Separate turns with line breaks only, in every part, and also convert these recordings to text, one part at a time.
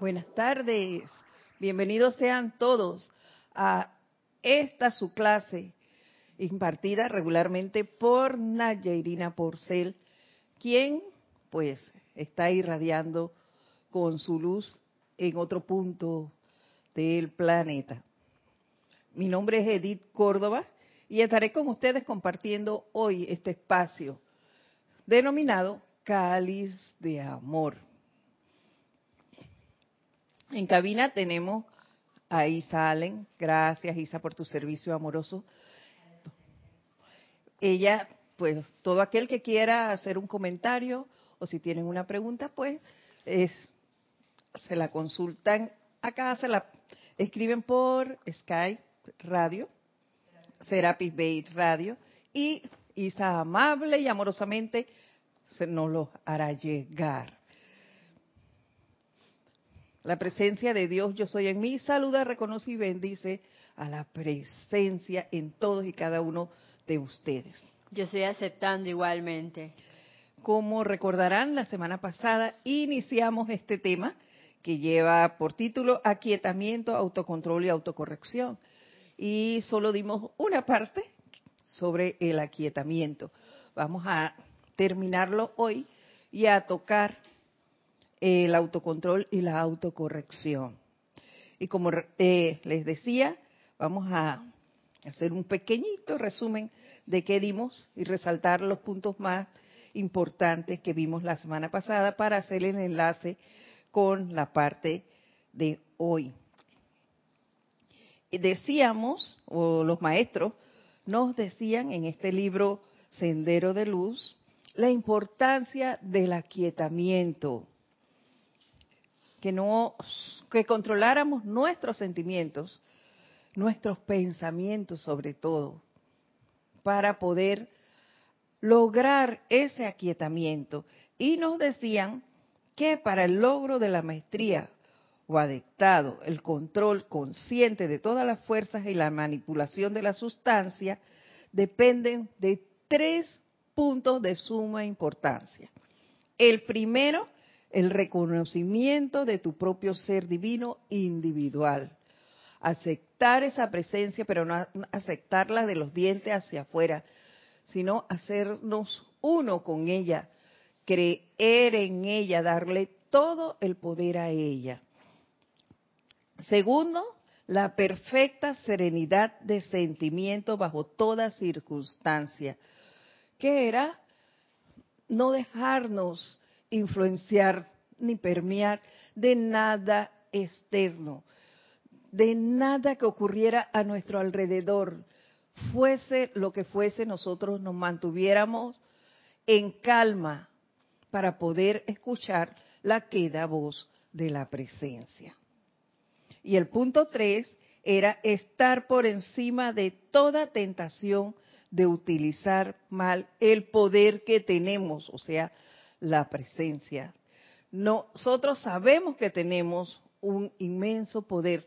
Buenas tardes. Bienvenidos sean todos a esta su clase impartida regularmente por Irina Porcel, quien pues está irradiando con su luz en otro punto del planeta. Mi nombre es Edith Córdoba y estaré con ustedes compartiendo hoy este espacio denominado Cáliz de Amor. En cabina tenemos a Isa Allen. Gracias, Isa, por tu servicio amoroso. Ella, pues, todo aquel que quiera hacer un comentario o si tienen una pregunta, pues, es, se la consultan acá, se la escriben por Skype Radio, Serapis Bay Radio, y Isa amable y amorosamente se nos lo hará llegar. La presencia de Dios, yo soy en mí, saluda, reconoce y bendice a la presencia en todos y cada uno de ustedes.
Yo estoy aceptando igualmente.
Como recordarán, la semana pasada iniciamos este tema que lleva por título Aquietamiento, Autocontrol y Autocorrección. Y solo dimos una parte sobre el aquietamiento. Vamos a terminarlo hoy y a tocar el autocontrol y la autocorrección. Y como eh, les decía, vamos a hacer un pequeñito resumen de qué dimos y resaltar los puntos más importantes que vimos la semana pasada para hacer el enlace con la parte de hoy. Decíamos, o los maestros nos decían en este libro Sendero de Luz, la importancia del aquietamiento que controláramos nuestros sentimientos, nuestros pensamientos sobre todo, para poder lograr ese aquietamiento. Y nos decían que para el logro de la maestría o adectado, el control consciente de todas las fuerzas y la manipulación de la sustancia, dependen de tres puntos de suma importancia. El primero el reconocimiento de tu propio ser divino individual. Aceptar esa presencia, pero no aceptarla de los dientes hacia afuera, sino hacernos uno con ella, creer en ella, darle todo el poder a ella. Segundo, la perfecta serenidad de sentimiento bajo toda circunstancia, que era no dejarnos influenciar ni permear de nada externo, de nada que ocurriera a nuestro alrededor. Fuese lo que fuese, nosotros nos mantuviéramos en calma para poder escuchar la queda voz de la presencia. Y el punto tres era estar por encima de toda tentación de utilizar mal el poder que tenemos, o sea, la presencia. Nosotros sabemos que tenemos un inmenso poder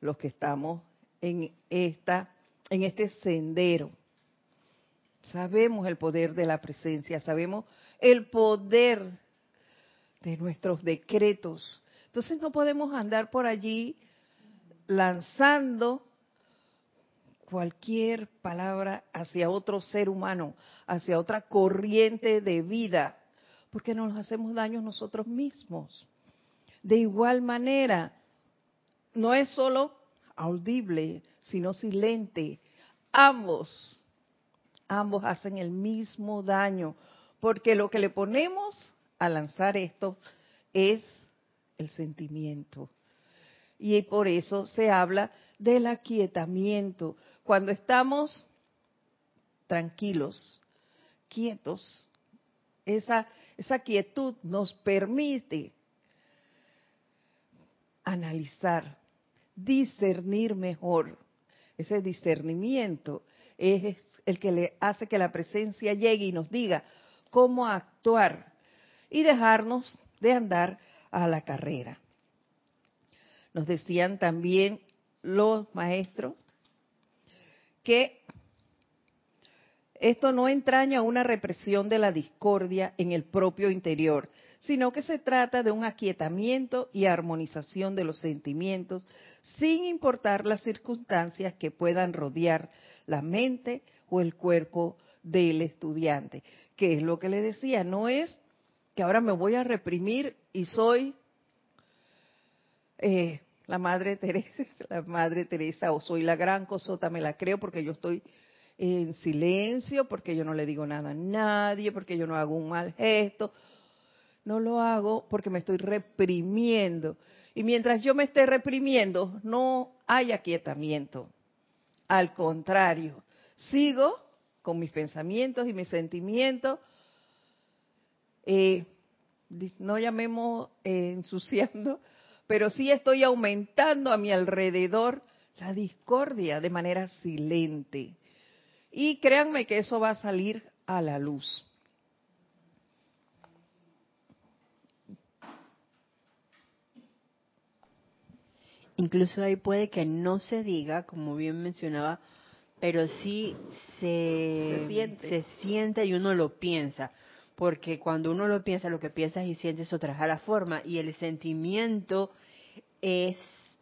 los que estamos en esta en este sendero. Sabemos el poder de la presencia, sabemos el poder de nuestros decretos. Entonces no podemos andar por allí lanzando cualquier palabra hacia otro ser humano, hacia otra corriente de vida porque nos hacemos daño nosotros mismos. De igual manera, no es solo audible, sino silente. Ambos, ambos hacen el mismo daño, porque lo que le ponemos a lanzar esto es el sentimiento. Y por eso se habla del aquietamiento. Cuando estamos tranquilos, quietos, esa esa quietud nos permite analizar, discernir mejor. Ese discernimiento es el que le hace que la presencia llegue y nos diga cómo actuar y dejarnos de andar a la carrera. Nos decían también los maestros que esto no entraña una represión de la discordia en el propio interior, sino que se trata de un aquietamiento y armonización de los sentimientos, sin importar las circunstancias que puedan rodear la mente o el cuerpo del estudiante. Que es lo que le decía, no es que ahora me voy a reprimir y soy eh, la madre Teresa, la madre Teresa, o soy la gran cosota, me la creo porque yo estoy en silencio, porque yo no le digo nada a nadie, porque yo no hago un mal gesto, no lo hago porque me estoy reprimiendo. Y mientras yo me esté reprimiendo, no hay aquietamiento. Al contrario, sigo con mis pensamientos y mis sentimientos, eh, no llamemos eh, ensuciando, pero sí estoy aumentando a mi alrededor la discordia de manera silente. Y créanme que eso va a salir a la luz.
Incluso ahí puede que no se diga, como bien mencionaba, pero sí se, se, siente. y uno lo piensa. Porque cuando uno lo piensa, lo que piensas y sientes eso trae a la forma. Y el sentimiento es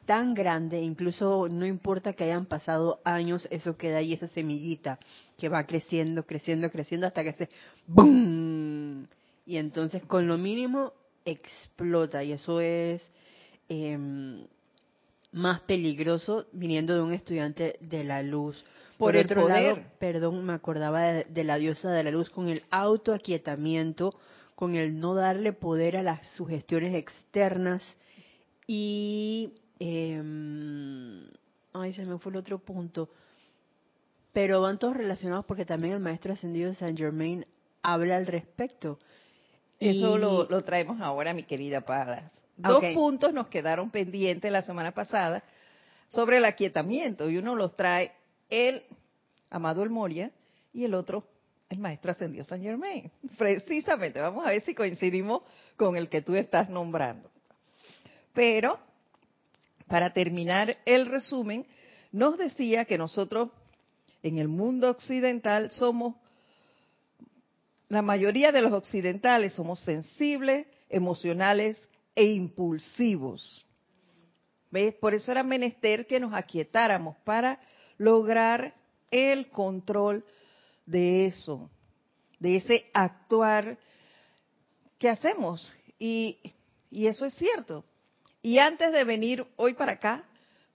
tan grande, incluso no importa que hayan pasado años, eso queda ahí, esa semillita que va creciendo, creciendo, creciendo hasta que se ¡boom! Y entonces con lo mínimo explota. Y eso es. Eh, más peligroso viniendo de un estudiante de la luz. Por, otro lado, perdón, me acordaba de, la diosa de la luz con el autoaquietamiento, con el no darle poder a las sugestiones externas y... Eh, ay, se me fue el otro punto. Pero van todos relacionados porque también el maestro ascendido de Saint Germain habla al respecto.
Eso lo, lo, traemos ahora, mi querida Padas. Dos puntos nos quedaron pendientes la semana pasada sobre el aquietamiento y uno los trae el amado El Moria y el otro el maestro ascendió San Germain. Precisamente, vamos a ver si coincidimos con el que tú estás nombrando. Pero, para terminar el resumen, nos decía que nosotros en el mundo occidental somos, la mayoría de los occidentales somos sensibles, emocionales e impulsivos. ¿Ves? Por eso era menester que nos aquietáramos para lograr el control de eso, de ese actuar que hacemos. Y, y eso es cierto. Y antes de venir hoy para acá,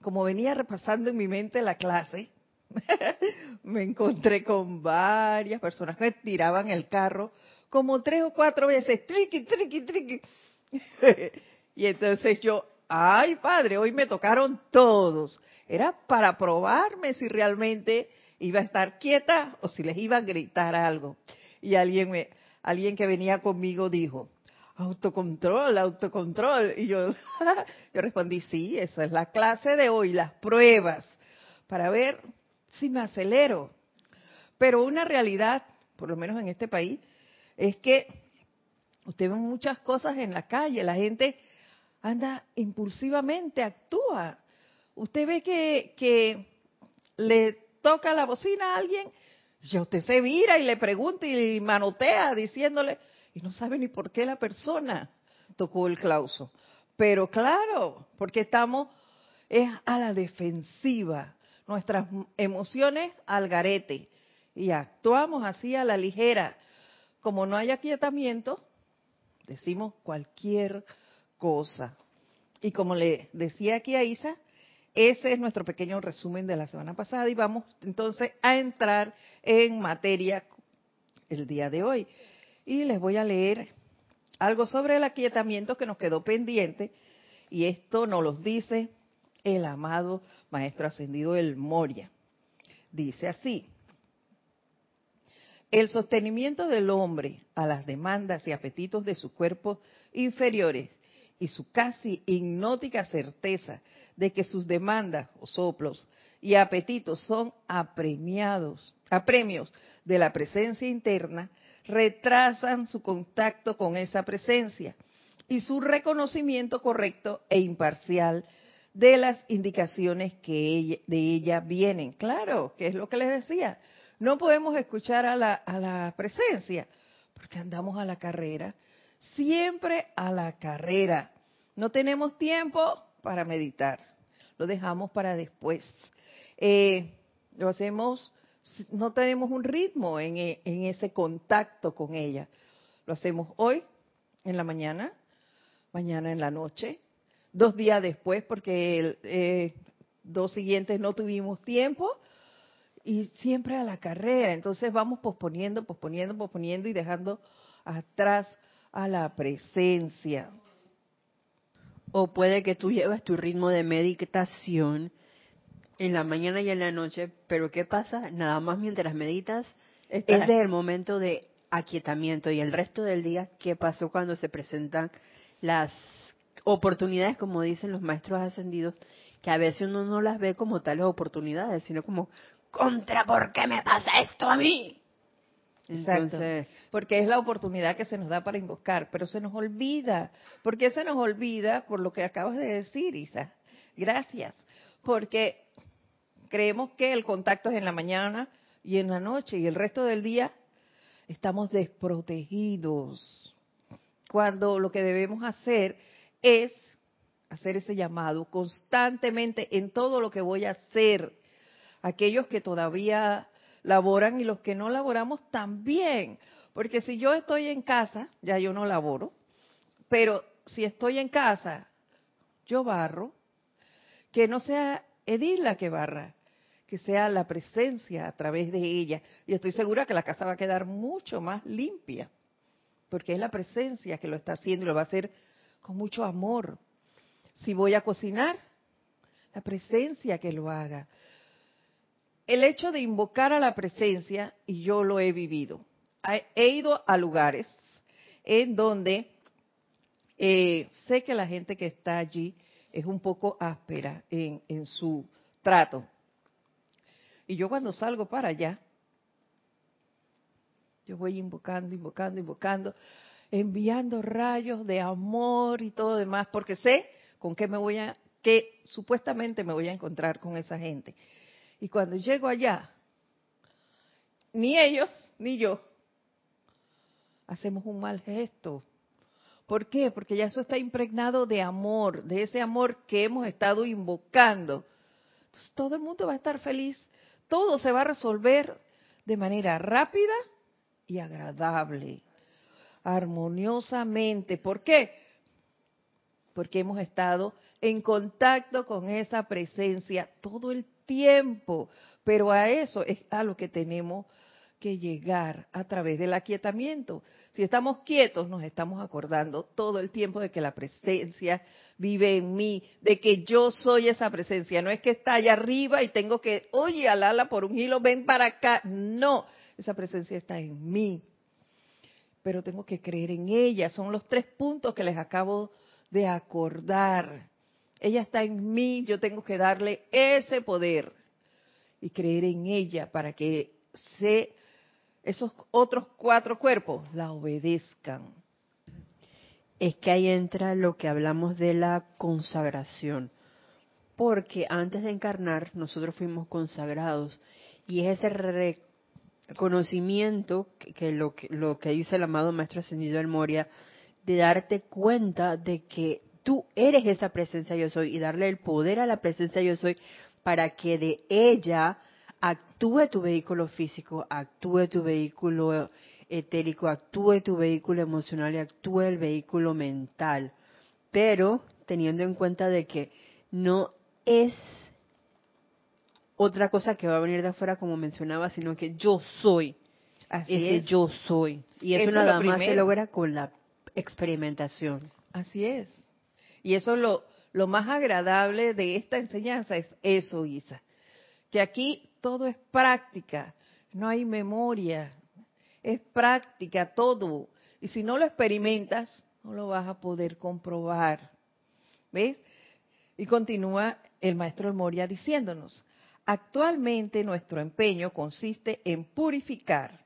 como venía repasando en mi mente la clase, me encontré con varias personas que tiraban el carro como tres o cuatro veces, triqui, triqui, triqui. y entonces yo, ay padre, hoy me tocaron todos. Era para probarme si realmente iba a estar quieta o si les iba a gritar algo. Y alguien, me, alguien que venía conmigo dijo, autocontrol, autocontrol. Y yo, yo respondí, sí, esa es la clase de hoy, las pruebas, para ver si me acelero. Pero una realidad, por lo menos en este país, es que Usted ve muchas cosas en la calle, la gente anda impulsivamente, actúa. Usted ve que, que le toca la bocina a alguien, ya usted se vira y le pregunta y manotea diciéndole, y no sabe ni por qué la persona tocó el clauso. Pero claro, porque estamos es a la defensiva, nuestras emociones al garete y actuamos así a la ligera. Como no hay aquietamiento, decimos cualquier cosa. Y como le decía aquí a Isa, ese es nuestro pequeño resumen de la semana pasada y vamos entonces a entrar en materia el día de hoy. Y les voy a leer algo sobre el aquietamiento que nos quedó pendiente y esto nos lo dice el amado Maestro Ascendido El Moria. Dice así, el sostenimiento del hombre a las demandas y apetitos de sus cuerpos inferiores y su casi hipnótica certeza de que sus demandas o soplos y apetitos son apremiados, apremios de la presencia interna, retrasan su contacto con esa presencia y su reconocimiento correcto e imparcial de las indicaciones que de ella vienen. Claro, que es lo que les decía no podemos escuchar a la, a la presencia porque andamos a la carrera, siempre a la carrera. No tenemos tiempo para meditar, lo dejamos para después. Eh, lo hacemos, no tenemos un ritmo en, en ese contacto con ella. Lo hacemos hoy, en la mañana, mañana en la noche, dos días después, porque el, eh, dos siguientes no tuvimos tiempo, y siempre a la carrera. Entonces vamos posponiendo, posponiendo, posponiendo y dejando atrás a la presencia.
O puede que tú llevas tu ritmo de meditación en la mañana y en la noche, pero ¿qué pasa? Nada más mientras meditas, es el momento de aquietamiento y el resto del día, ¿qué pasó cuando se presentan las oportunidades, como dicen los maestros ascendidos, que a veces uno no las ve como tales oportunidades, sino como, contra, ¿por qué me pasa esto a mí?
Exacto. porque es la oportunidad que se nos da para invocar, pero se nos olvida. ¿Por qué se nos olvida? Por lo que acabas de decir, Isa. Gracias. Porque creemos que el contacto es en la mañana y en la noche y el resto del día estamos desprotegidos. Cuando lo que debemos hacer es hacer ese llamado constantemente en todo lo que voy a hacer. Aquellos que todavía laboran y los que no laboramos también. Porque si yo estoy en casa, ya yo no laboro, pero si estoy en casa, yo barro, que no sea Edith la que barra, que sea la presencia a través de ella. Y estoy segura que la casa va a quedar mucho más limpia, porque es la presencia que lo está haciendo y lo va a hacer con mucho amor. Si voy a cocinar, la presencia que lo haga. El hecho de invocar a la presencia, y yo lo he vivido, he ido a lugares en donde eh, sé que la gente que está allí es un poco áspera en, en su trato. Y yo cuando salgo para allá, yo voy invocando, invocando, invocando, enviando rayos de amor y todo demás, porque sé con qué me voy a, que supuestamente me voy a encontrar con esa gente. Y cuando llego allá, ni ellos ni yo hacemos un mal gesto. ¿Por qué? Porque ya eso está impregnado de amor, de ese amor que hemos estado invocando. Entonces todo el mundo va a estar feliz, todo se va a resolver de manera rápida y agradable, armoniosamente. ¿Por qué? porque hemos estado en contacto con esa presencia todo el tiempo, pero a eso es a lo que tenemos que llegar a través del aquietamiento. Si estamos quietos, nos estamos acordando todo el tiempo de que la presencia vive en mí, de que yo soy esa presencia. No es que está allá arriba y tengo que, oye, alala por un hilo, ven para acá. No, esa presencia está en mí. Pero tengo que creer en ella. Son los tres puntos que les acabo de acordar. Ella está en mí, yo tengo que darle ese poder y creer en ella para que se, esos otros cuatro cuerpos la obedezcan.
Es que ahí entra lo que hablamos de la consagración, porque antes de encarnar nosotros fuimos consagrados y es ese reconocimiento que, lo, que lo que dice el amado Maestro Ascendido del Moria, de darte cuenta de que tú eres esa presencia yo soy y darle el poder a la presencia yo soy para que de ella actúe tu vehículo físico, actúe tu vehículo etérico, actúe tu vehículo emocional y actúe el vehículo mental. Pero teniendo en cuenta de que no es otra cosa que va a venir de afuera como mencionaba, sino que yo soy. Así ese es. yo soy. Y eso, nada más se logra con la experimentación.
Así es. Y eso es lo, lo más agradable de esta enseñanza, es eso, Isa. Que aquí todo es práctica, no hay memoria, es práctica todo. Y si no lo experimentas, no lo vas a poder comprobar. ¿Ves? Y continúa el maestro Moria diciéndonos, actualmente nuestro empeño consiste en purificar,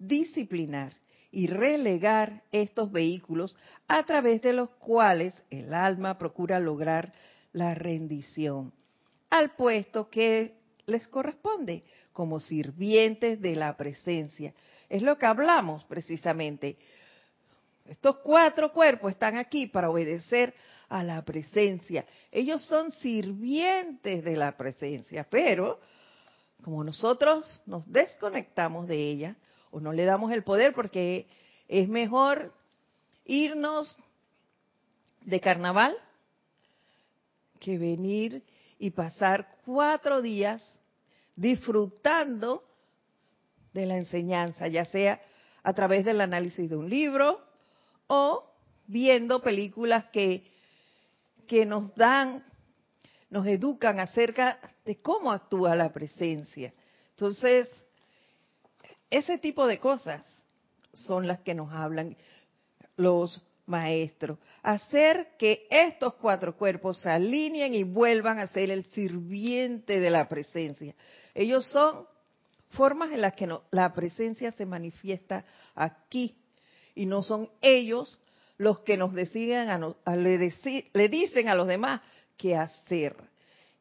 disciplinar y relegar estos vehículos a través de los cuales el alma procura lograr la rendición al puesto que les corresponde como sirvientes de la presencia. Es lo que hablamos precisamente. Estos cuatro cuerpos están aquí para obedecer a la presencia. Ellos son sirvientes de la presencia, pero como nosotros nos desconectamos de ella o no le damos el poder porque es mejor irnos de carnaval que venir y pasar cuatro días disfrutando de la enseñanza, ya sea a través del análisis de un libro o viendo películas que, que nos dan, nos educan acerca de cómo actúa la presencia. Entonces, ese tipo de cosas son las que nos hablan los maestros. Hacer que estos cuatro cuerpos se alineen y vuelvan a ser el sirviente de la presencia. Ellos son formas en las que la presencia se manifiesta aquí y no son ellos los que nos deciden a, le, le dicen a los demás qué hacer.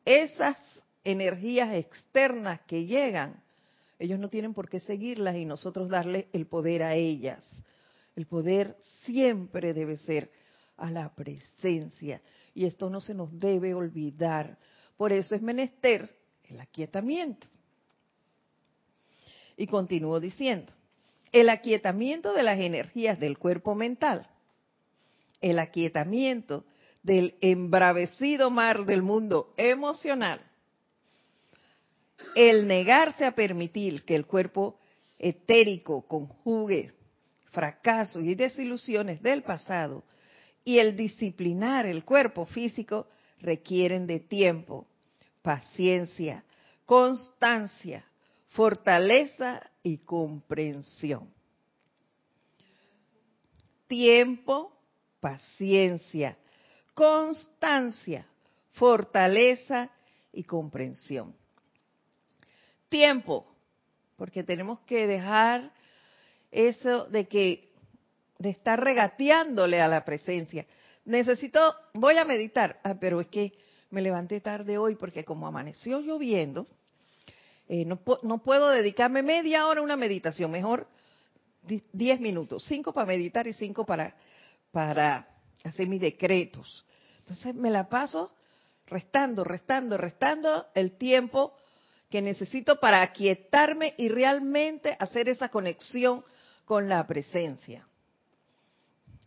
Esas energías externas que llegan, ellos no tienen por qué seguirlas y nosotros darle el poder a ellas. El poder siempre debe ser a la presencia y esto no se nos debe olvidar. Por eso es menester el aquietamiento. Y continúo diciendo, el aquietamiento de las energías del cuerpo mental, el aquietamiento del embravecido mar del mundo emocional, el negarse a permitir que el cuerpo etérico conjugue fracasos y desilusiones del pasado y el disciplinar el cuerpo físico requieren de tiempo, paciencia, constancia, fortaleza y comprensión. Tiempo, paciencia, constancia, fortaleza y comprensión. Tiempo, porque tenemos que dejar eso de que de estar regateándole a la presencia. Necesito, voy a meditar, ah, pero es que me levanté tarde hoy porque como amaneció lloviendo, eh, no, no, puedo dedicarme media hora a una meditación, mejor diez minutos, cinco para meditar y cinco para, para hacer mis decretos. Entonces me la paso restando, restando, restando el tiempo que necesito para aquietarme y realmente hacer esa conexión con la presencia.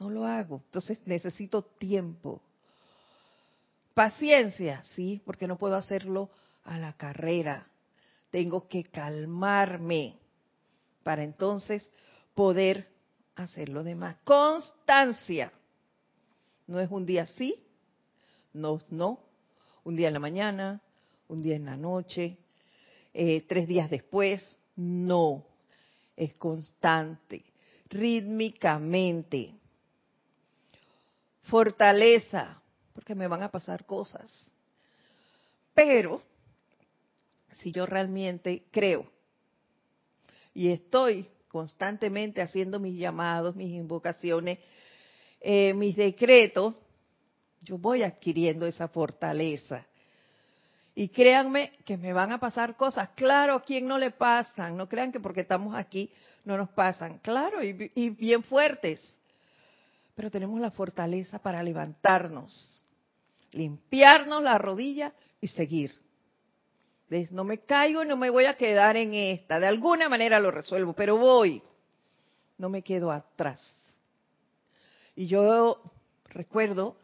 No lo hago, entonces necesito tiempo. Paciencia, sí, porque no puedo hacerlo a la carrera tengo que calmarme para entonces poder hacer lo demás. Constancia. No es un día sí, no, no. Un día en la mañana, un día en la noche, eh, tres días después. No. Es constante, rítmicamente. Fortaleza, porque me van a pasar cosas. Pero si yo realmente creo y estoy constantemente haciendo mis llamados, mis invocaciones, eh, mis decretos, yo voy adquiriendo esa fortaleza. Y créanme que me van a pasar cosas. Claro, a quien no le pasan. No crean que porque estamos aquí no nos pasan. Claro, y, bien fuertes. Pero tenemos la fortaleza para levantarnos, limpiarnos la rodilla y seguir. No me caigo no me voy a quedar en esta. De alguna manera lo resuelvo, pero voy. No me quedo atrás. Y yo recuerdo,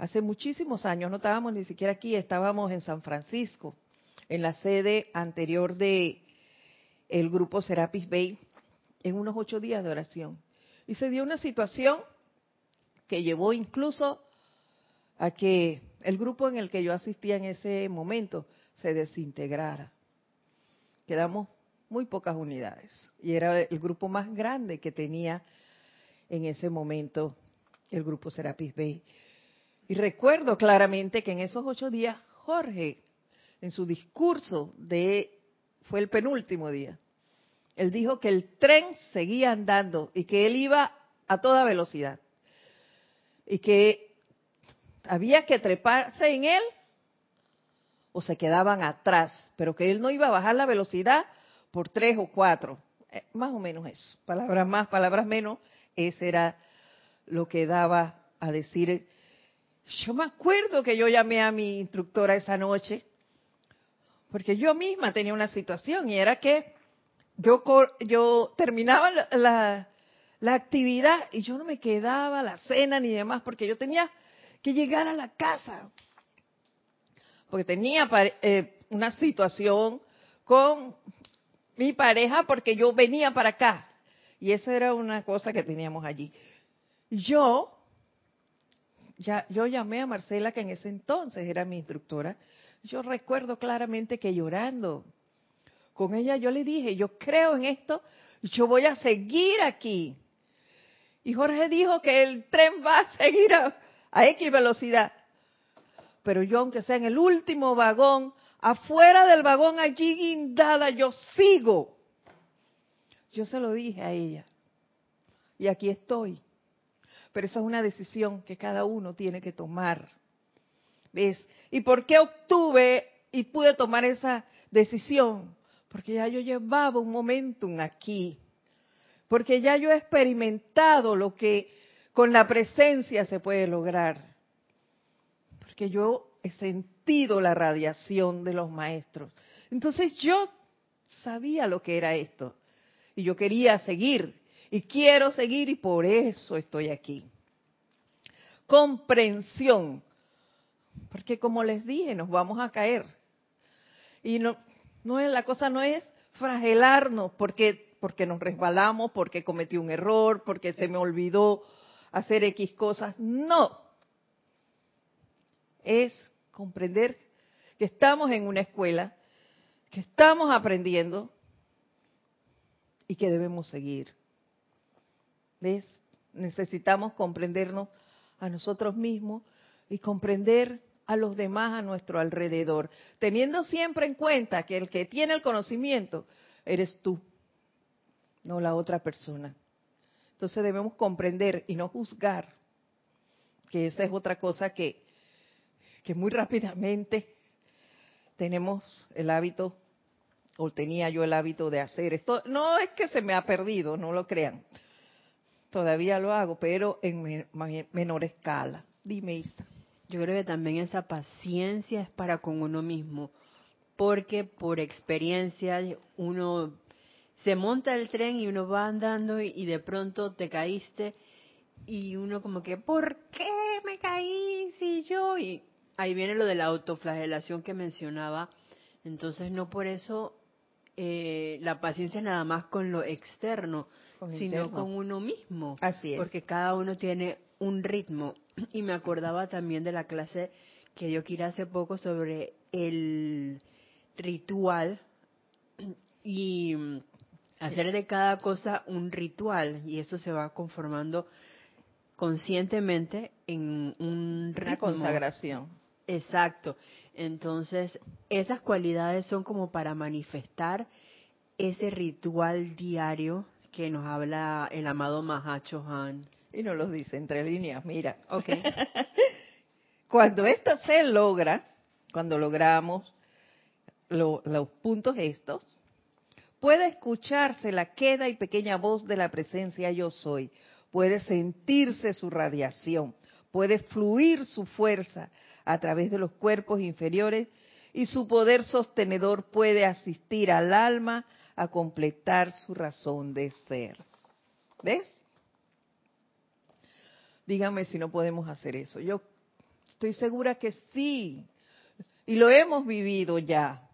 hace muchísimos años, no estábamos ni siquiera aquí, estábamos en San Francisco, en la sede anterior de el grupo Serapis Bay, en unos ocho días de oración. Y se dio una situación que llevó incluso a que el grupo en el que yo asistía en ese momento se desintegrara. Quedamos muy pocas unidades y era el grupo más grande que tenía en ese momento el grupo Serapis Bay. Y recuerdo claramente que en esos ocho días Jorge, en su discurso de, fue el penúltimo día, él dijo que el tren seguía andando y que él iba a toda velocidad y que había que treparse en él o se quedaban atrás, pero que él no iba a bajar la velocidad por tres o cuatro, eh, más o menos eso, palabras más, palabras menos, ese era lo que daba a decir. Yo me acuerdo que yo llamé a mi instructora esa noche, porque yo misma tenía una situación y era que yo, yo terminaba la, la actividad y yo no me quedaba la cena ni demás porque yo tenía que llegar a la casa. Porque tenía eh, una situación con mi pareja porque yo venía para acá. Y esa era una cosa que teníamos allí. Yo, ya, yo llamé a Marcela, que en ese entonces era mi instructora. Yo recuerdo claramente que llorando con ella yo le dije, yo creo en esto, yo voy a seguir aquí. Y Jorge dijo que el tren va a seguir a, X velocidad. Pero yo, aunque sea en el último vagón, afuera del vagón allí guindada, yo sigo. Yo se lo dije a ella. Y aquí estoy. Pero esa es una decisión que cada uno tiene que tomar. ¿Ves? ¿Y por qué obtuve y pude tomar esa decisión? Porque ya yo llevaba un momentum aquí porque ya yo he experimentado lo que con la presencia se puede lograr, porque yo he sentido la radiación de los maestros. Entonces yo sabía lo que era esto y yo quería seguir y quiero seguir y por eso estoy aquí. Comprensión, porque como les dije, nos vamos a caer. Y no, no es la cosa no es fragelarnos porque porque nos resbalamos, porque cometí un error, porque se me olvidó hacer X cosas. No. Es comprender que estamos en una escuela, que estamos aprendiendo y que debemos seguir. Necesitamos comprendernos a nosotros mismos y comprender a los demás a nuestro alrededor, teniendo siempre en cuenta que el que tiene el conocimiento eres tú no la otra persona. Entonces debemos comprender y no juzgar, que esa es otra cosa que, que muy rápidamente tenemos el hábito, o tenía yo el hábito de hacer. Esto no es que se me ha perdido, no lo crean. Todavía lo hago, pero en menor escala. Dime, Isa.
Yo creo que también esa paciencia es para con uno mismo, porque por experiencia uno se monta el tren y uno va andando y, de pronto te caíste y uno como que, ¿por qué me caí si yo? Y ahí viene lo de la autoflagelación que mencionaba. Entonces no por eso eh, la paciencia nada más con lo externo, sino con uno mismo.
Así es.
Porque cada uno tiene un ritmo. Y me acordaba también de la clase que dio Kira hace poco sobre el ritual y hacer de cada cosa un ritual y eso se va conformando conscientemente en un
ritmo. Una consagración.
Exacto. Entonces, esas cualidades son como para manifestar ese ritual diario que nos habla el amado Mahacho Han.
Y nos lo dice entre líneas, mira. Okay. cuando esto se logra, cuando logramos los puntos estos, Puede escucharse la queda y pequeña voz de la presencia yo soy. Puede sentirse su radiación. Puede fluir su fuerza a través de los cuerpos inferiores y su poder sostenedor puede asistir al alma a completar su razón de ser. ¿Ves? Dígame si no podemos hacer eso. Yo estoy segura que sí. Y lo hemos vivido ya.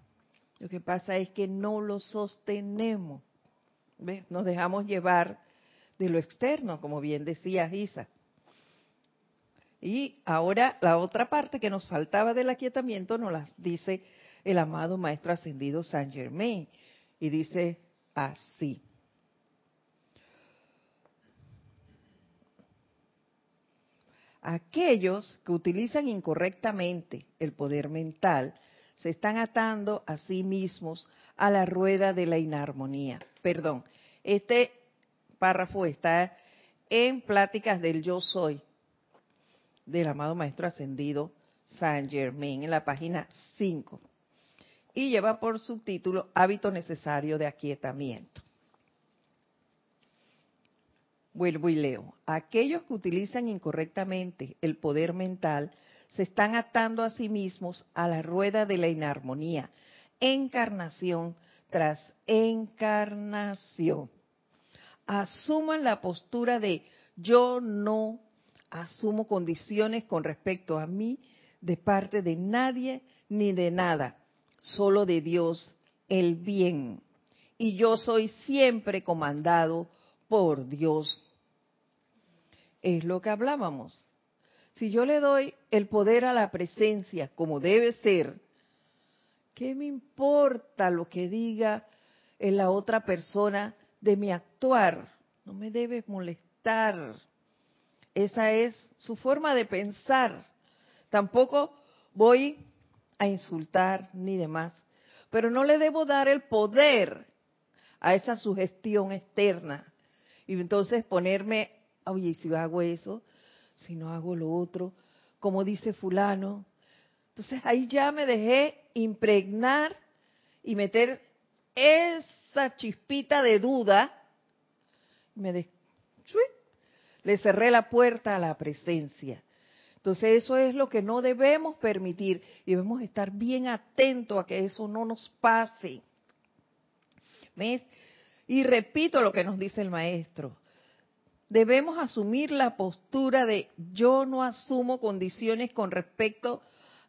Lo que pasa es que no lo sostenemos. ¿Ves? Nos dejamos llevar de lo externo, como bien decía Isa. Y ahora la otra parte que nos faltaba del aquietamiento nos la dice el amado Maestro Ascendido Saint Germain. Y dice así. Aquellos que utilizan incorrectamente el poder mental se están atando a sí mismos a la rueda de la inarmonía. Perdón, este párrafo está en Pláticas del Yo Soy del amado Maestro Ascendido Saint Germain, en la página 5. y lleva por subtítulo Hábito necesario de aquietamiento. Vuelvo y leo. Aquellos que utilizan incorrectamente el poder mental se están atando a sí mismos a la rueda de la inarmonía, encarnación tras encarnación. Asuman la postura de yo no asumo condiciones con respecto a mí de parte de nadie ni de nada, solo de Dios, el bien. Y yo soy siempre comandado por Dios es lo que hablábamos. Si yo le doy el poder a la presencia como debe ser, ¿qué me importa lo que diga en la otra persona de mi actuar? No me debe molestar. Esa es su forma de pensar. Tampoco voy a insultar ni demás, pero no le debo dar el poder a esa sugestión externa y entonces ponerme oye, si hago eso, si no hago lo otro, como dice fulano. Entonces ahí ya me dejé impregnar y meter esa chispita de duda. Me le cerré la puerta a la presencia. Entonces eso es lo que no debemos permitir y debemos estar bien atentos a que eso no nos pase. ¿Ves? Y repito lo que nos dice el maestro debemos asumir la postura de yo no asumo condiciones con respecto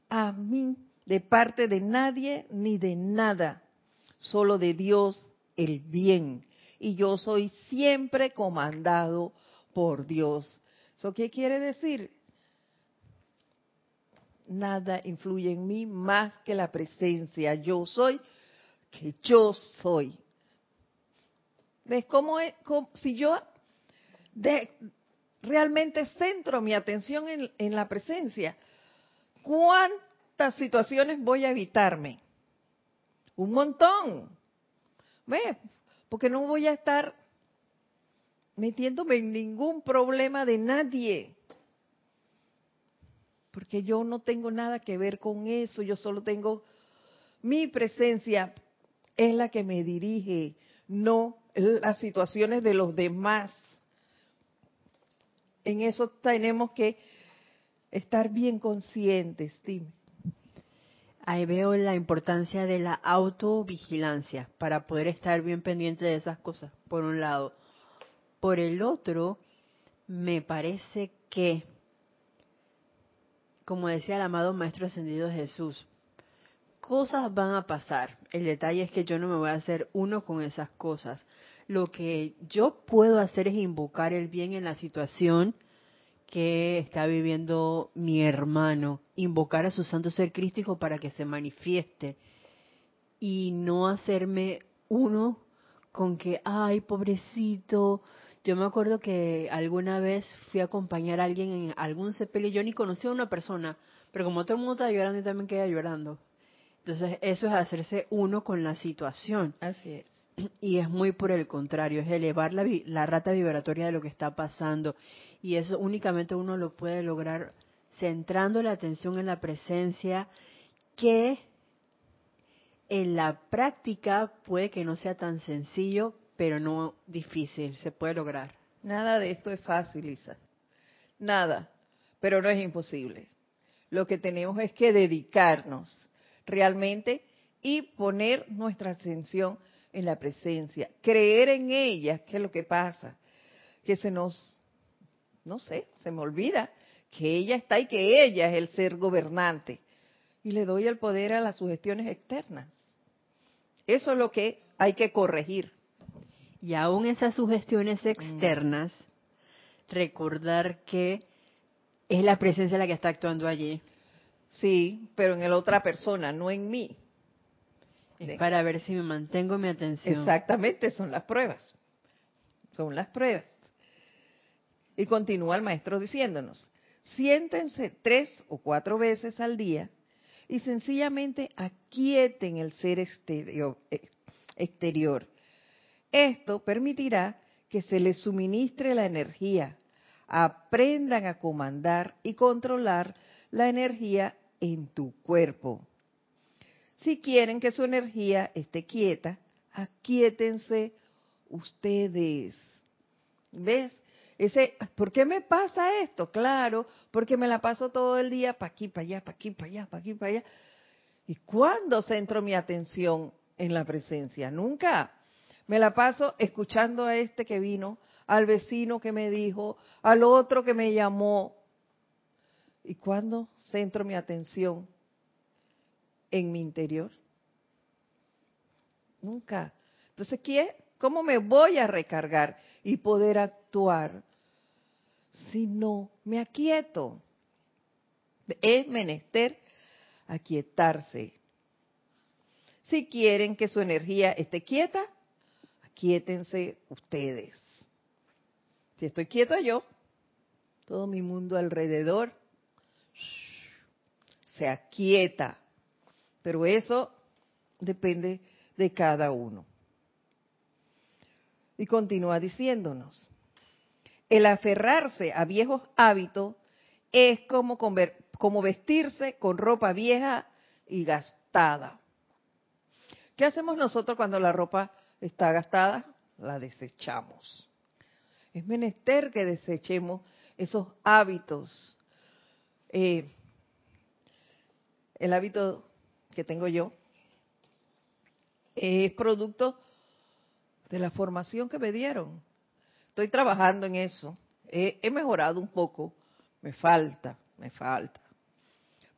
a mí de parte de nadie ni de nada, solo de Dios el bien. Y yo soy siempre comandado por Dios. ¿Eso qué quiere decir? Nada influye en mí más que la presencia. Yo soy que yo soy. ¿Ves cómo es? si yo realmente centro mi atención en, la presencia, ¿cuántas situaciones voy a evitarme? Un montón. ¿Ve? Porque no voy a estar metiéndome en ningún problema de nadie. Porque yo no tengo nada que ver con eso, yo solo tengo mi presencia es la que me dirige, no las situaciones de los demás en eso tenemos que estar bien conscientes, Tim.
Ahí veo la importancia de la autovigilancia para poder estar bien pendiente de esas cosas, por un lado. Por el otro, me parece que, como decía el amado Maestro Ascendido Jesús, cosas van a pasar. El detalle es que yo no me voy a hacer uno con esas cosas. Lo que yo puedo hacer es invocar el bien en la situación que está viviendo mi hermano, invocar a su santo ser crístico para que se manifieste y no hacerme uno con que, ay, pobrecito. Yo me acuerdo que alguna vez fui a acompañar a alguien en algún sepelio, yo ni conocía a una persona, pero como todo el mundo estaba llorando, y también quedé llorando. Entonces, eso es hacerse uno con la situación.
Así es.
Y es muy por el contrario, es elevar la, la rata vibratoria de lo que está pasando. Y eso únicamente uno lo puede lograr centrando la atención en la presencia, que en la práctica puede que no sea tan sencillo, pero no difícil, se puede lograr.
Nada de esto es fácil, Isa. Nada, pero no es imposible. Lo que tenemos es que dedicarnos realmente y poner nuestra atención en la presencia, creer en ella, ¿qué es lo que pasa? Que se nos, no sé, se me olvida que ella está y que ella es el ser gobernante. Y le doy el poder a las sugestiones externas. Eso es lo que hay que corregir.
Y aún esas sugestiones mm. externas, recordar que es la presencia la que está actuando allí.
Sí, pero en la otra persona, no en mí.
Es para ver si me mantengo mi atención.
Exactamente, son las pruebas. Son las pruebas. Y continúa el maestro diciéndonos, siéntense tres o cuatro veces al día y sencillamente aquieten el ser exterior. exterior. Esto permitirá que se les suministre la energía. Aprendan a comandar y controlar la energía en tu cuerpo Si quieren que su energía esté quieta, aquíétense ustedes. ¿Ves? Ese, ¿Por qué me pasa esto? Claro, porque me la paso todo el día para aquí, para allá, para aquí, para allá, para aquí, para allá. ¿Y cuándo centro mi atención en la presencia? Nunca. Me la paso escuchando a este que vino, al vecino que me dijo, al otro que me llamó. ¿Y cuándo centro mi atención en mi interior? Nunca. Entonces, ¿cómo me voy a recargar y poder actuar si no me aquieto? Es menester aquietarse. Si quieren que su energía esté quieta, aquietense ustedes. Si estoy quieto yo, todo mi mundo alrededor se aquieta. Pero eso depende de cada uno. Y continúa diciéndonos, el aferrarse a viejos hábitos es como, como vestirse con ropa vieja y gastada. ¿Qué hacemos nosotros cuando la ropa está gastada? La desechamos. Es menester que desechemos esos hábitos. Eh, el hábito que tengo yo es producto de la formación que me dieron. Estoy trabajando en eso. he mejorado un poco. Me falta, me falta.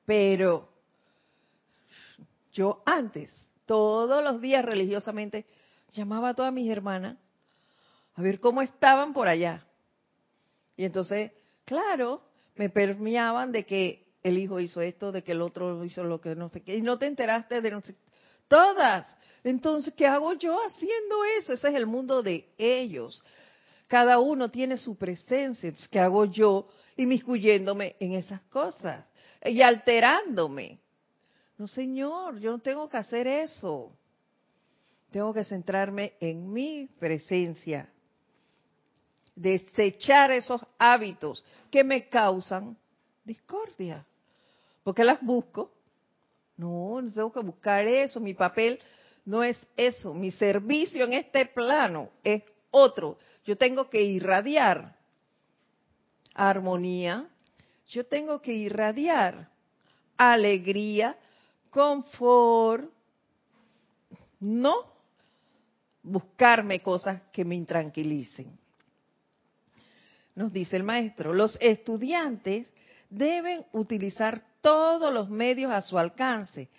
Pero yo antes, todos los días religiosamente, llamaba a todas mis hermanas a ver cómo estaban por allá. Y entonces, claro, me permeaban de que el hijo hizo esto, de que el otro hizo lo que no sé qué, y no te enteraste de no sé todas. Entonces, ¿qué hago yo haciendo eso? Ese es el mundo de ellos. Cada uno tiene su presencia. ¿qué hago yo inmiscuyéndome en esas cosas y alterándome? No, señor, yo no tengo que hacer eso. Tengo que centrarme en mi presencia, desechar esos hábitos que me causan discordia. porque las busco? No, no tengo que buscar eso. Mi papel no es eso. Mi servicio en este plano es otro. Yo tengo que irradiar armonía. Yo tengo que irradiar alegría, confort. No buscarme cosas que me intranquilicen. Nos dice el maestro, los estudiantes deben utilizar todos los medios a su alcance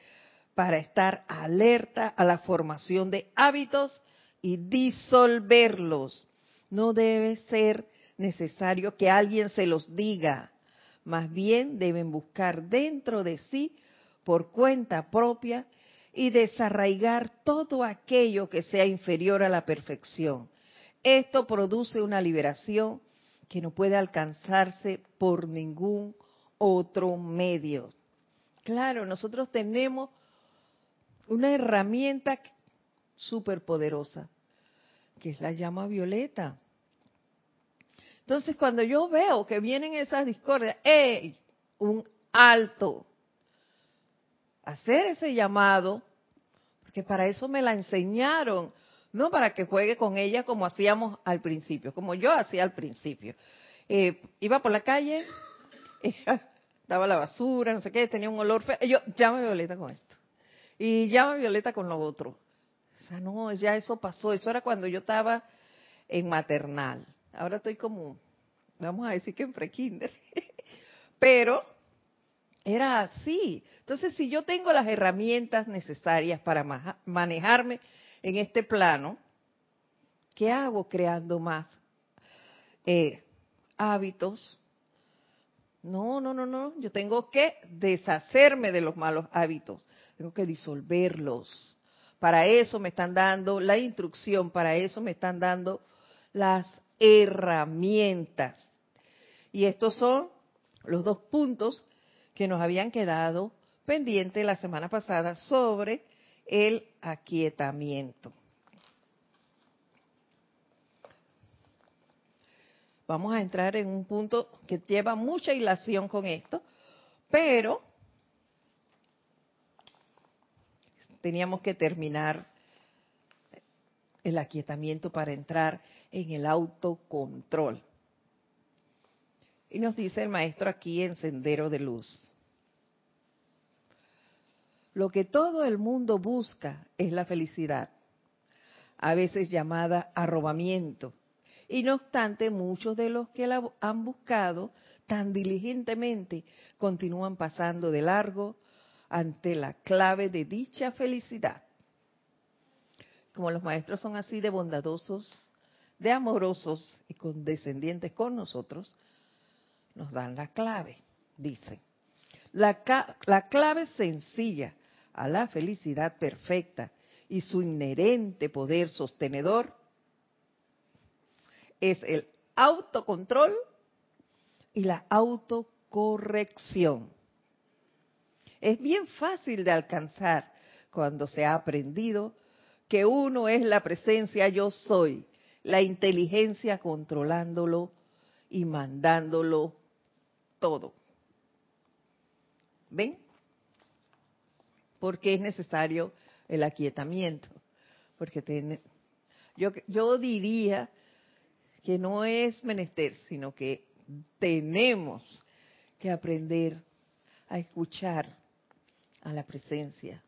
para estar alerta a la formación de hábitos y disolverlos. No debe ser necesario que alguien se los diga, más bien deben buscar dentro de sí por cuenta propia y desarraigar todo aquello que sea inferior a la perfección. Esto produce una liberación que no puede alcanzarse por ningún otro medio. Claro, nosotros tenemos una herramienta súper poderosa, que es la llama violeta. Entonces, cuando yo veo que vienen esas discordias, ¡ey! Un alto. Hacer ese llamado, porque para eso me la enseñaron, no para que juegue con ella como hacíamos al principio, como yo hacía al principio. Eh, iba por la calle, daba la basura, no sé qué, tenía un olor feo. Yo, llama Violeta con esto. Y llama Violeta con lo otro. O sea, no, ya eso pasó. Eso era cuando yo estaba en maternal. Ahora estoy como, vamos a decir que en prekinder. Pero era así. Entonces, si yo tengo las herramientas necesarias para manejarme en este plano, ¿qué hago creando más eh, hábitos no, no, no, no. Yo tengo que deshacerme de los malos hábitos. Tengo que disolverlos. Para eso me están dando la instrucción, para eso me están dando las herramientas. Y estos son los dos puntos que nos habían quedado pendientes la semana pasada sobre el aquietamiento. Vamos a entrar en un punto que lleva mucha hilación con esto, pero teníamos que terminar el aquietamiento para entrar en el autocontrol. Y nos dice el maestro aquí en Sendero de Luz. Lo que todo el mundo busca es la felicidad, a veces llamada arrobamiento. Y no obstante, muchos de los que la han buscado tan diligentemente continúan pasando de largo ante la clave de dicha felicidad. Como los maestros son así de bondadosos, de amorosos y condescendientes con nosotros, nos dan la clave, dice. La, la clave sencilla a la felicidad perfecta y su inherente poder sostenedor es el autocontrol y la autocorrección. Es bien fácil de alcanzar cuando se ha aprendido que uno es la presencia yo soy, la inteligencia controlándolo y mandándolo todo. ¿Ven? Porque es necesario el aquietamiento. Porque yo, yo diría que no es menester, sino que tenemos que aprender a escuchar a la presencia.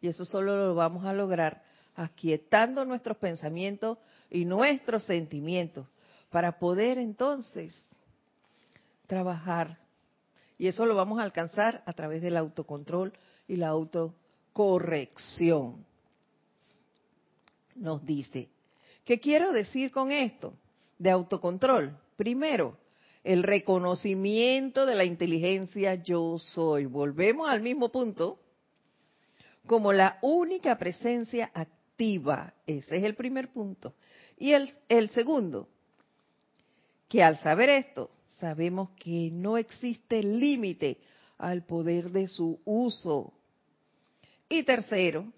Y eso solo lo vamos a lograr aquietando nuestros pensamientos y nuestros sentimientos para poder entonces trabajar. Y eso lo vamos a alcanzar a través del autocontrol y la autocorrección. Nos dice, ¿qué quiero decir con esto? De autocontrol. Primero, el reconocimiento de la inteligencia yo soy. Volvemos al mismo punto, como la única presencia activa. Ese es el primer punto. Y el, el segundo, que al saber esto, sabemos que no existe límite al poder de su uso. Y tercero,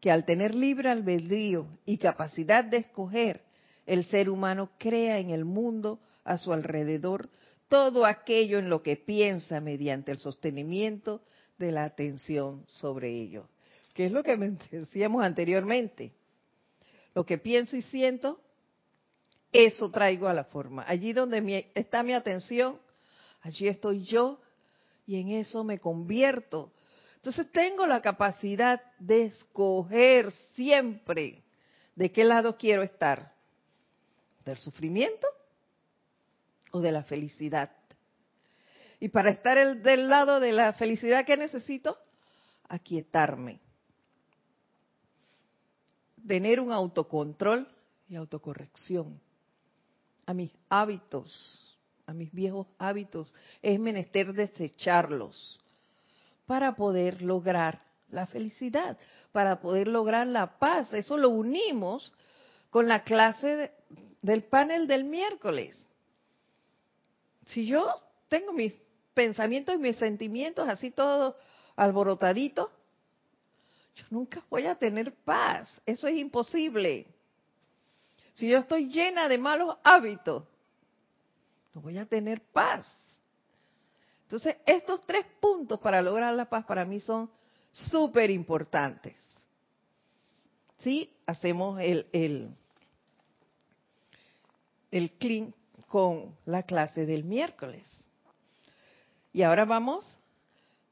que al tener libre albedrío y capacidad de escoger, el ser humano crea en el mundo a su alrededor todo aquello en lo que piensa mediante el sostenimiento de la atención sobre ello. Que es lo que decíamos anteriormente. Lo que pienso y siento, eso traigo a la forma. Allí donde está mi atención, allí estoy yo y en eso me convierto. Entonces tengo la capacidad de escoger siempre de qué lado quiero estar. ¿Del sufrimiento o de la felicidad. Y para estar del lado de la felicidad que necesito, aquietarme. Tener un autocontrol y autocorrección a mis hábitos, a mis viejos hábitos. Es menester desecharlos para poder lograr la felicidad, para poder lograr la paz. Eso lo unimos con la clase del panel del miércoles. Si yo tengo mis pensamientos y mis sentimientos así todos alborotaditos, yo nunca voy a tener paz. Eso es imposible. Si yo estoy llena de malos hábitos, no voy a tener paz. Entonces, estos tres puntos para lograr la paz para mí son súper importantes. Si hacemos el, el, el clean con la clase del miércoles. Y ahora vamos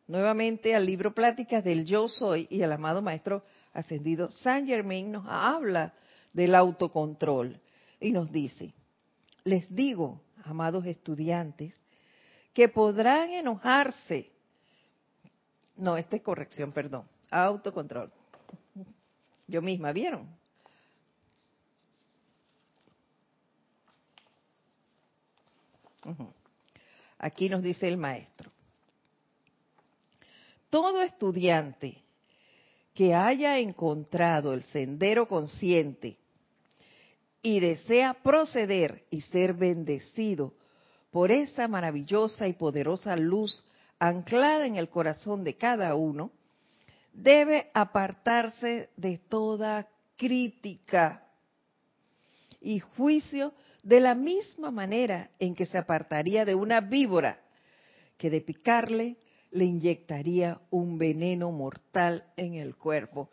nuevamente al libro Pláticas del Yo Soy y el amado Maestro Ascendido Saint Germain nos habla del autocontrol y nos dice, les digo, amados estudiantes, que podrán enojarse. No, esta es corrección, perdón. Autocontrol. Yo misma, ¿vieron? Aquí nos dice el maestro. Todo estudiante que haya encontrado el sendero consciente y desea proceder y ser bendecido por esa maravillosa y poderosa luz anclada en el corazón de cada uno, debe apartarse de toda crítica y juicio de la misma manera en que se apartaría de una víbora que de picarle le inyectaría un veneno mortal en el cuerpo.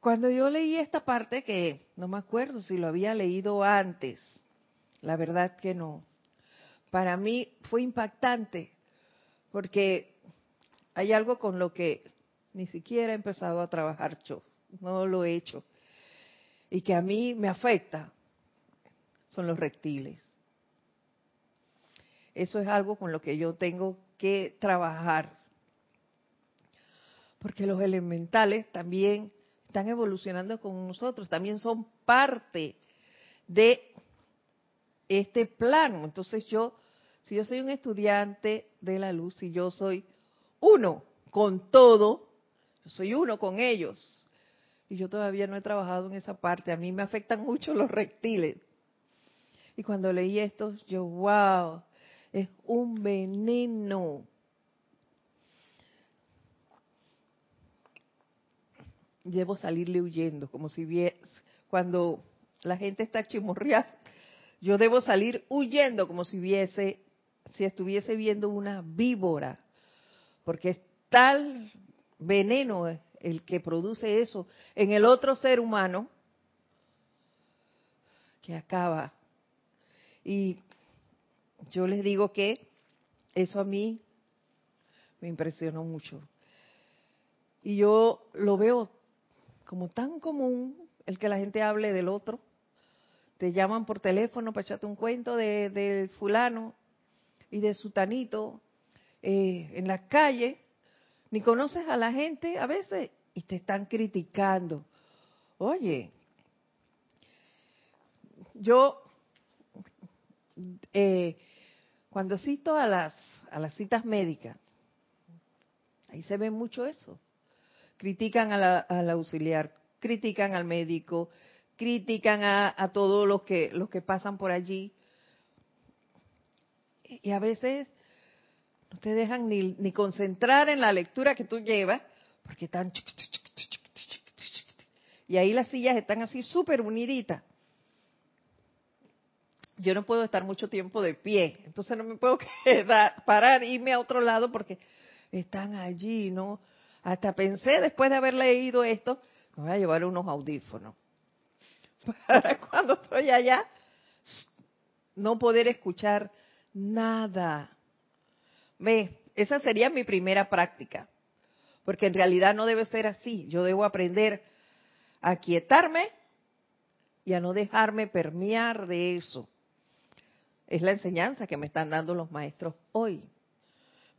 Cuando yo leí esta parte, que no me acuerdo si lo había leído antes, la verdad que no, para mí fue impactante, porque hay algo con lo que ni siquiera he empezado a trabajar yo, no lo he hecho, y que a mí me afecta, son los reptiles. Eso es algo con lo que yo tengo que trabajar. Porque los elementales también están evolucionando con nosotros, también son parte de este plano. Entonces yo, si yo soy un estudiante de la luz, si yo soy uno con todo, yo soy uno con ellos. Y yo todavía no he trabajado en esa parte. A mí me afectan mucho los reptiles. Y cuando leí esto, yo, wow, es un veneno. Debo salirle huyendo, como si viese, cuando la gente está chimorreada, yo debo salir huyendo como si viese, si estuviese viendo una víbora, porque es tal veneno el que produce eso en el otro ser humano que acaba. Y yo les digo que eso a mí me impresionó mucho. Y yo lo veo como tan común el que la gente hable del otro. Te llaman por teléfono para echarte un cuento de, fulano y de sutanito eh, en la calle. Ni conoces a la gente a veces y te están criticando. Oye, yo eh, cuando cito a las, a las citas médicas, ahí se ve mucho eso. Critican a la, al auxiliar, critican al médico, critican a, a todos los que, los que pasan por allí. Y a veces no te dejan ni, ni concentrar en la lectura que tú llevas, porque están... Y ahí las sillas están así súper uniditas yo no puedo estar mucho tiempo de pie, entonces no me puedo quedar, parar, irme a otro lado porque están allí, ¿no? Hasta pensé después de haber leído esto, me voy a llevar unos audífonos para cuando estoy allá no poder escuchar nada. Ve, esa sería mi primera práctica, porque en realidad no debe ser así. Yo debo aprender a quietarme y a no dejarme permear de eso. Es la enseñanza que me están dando los maestros hoy.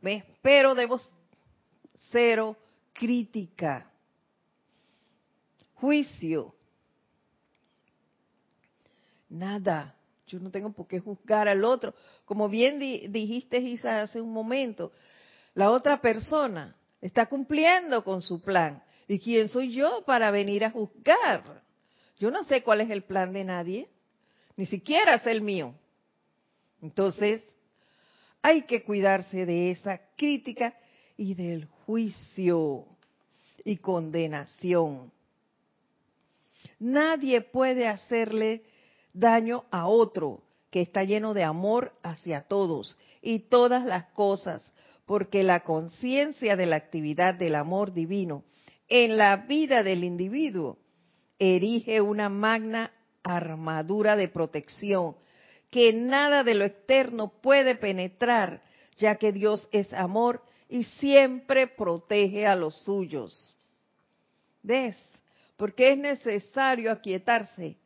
¿Ves? Pero debo cero crítica, juicio, nada. Yo no tengo por qué juzgar al otro. Como bien dijiste, Isa, hace un momento, la otra persona está cumpliendo con su plan. ¿Y quién soy yo para venir a juzgar? Yo no sé cuál es el plan de nadie, ni siquiera es el mío. Entonces, hay que cuidarse de esa crítica y del juicio y condenación. Nadie puede hacerle daño a otro que está lleno de amor hacia todos y todas las cosas, porque la conciencia de la actividad del amor divino en la vida del individuo erige una magna armadura de protección que nada de lo externo puede penetrar, ya que Dios es amor y siempre protege a los suyos. ¿Ves? Porque es necesario aquietarse,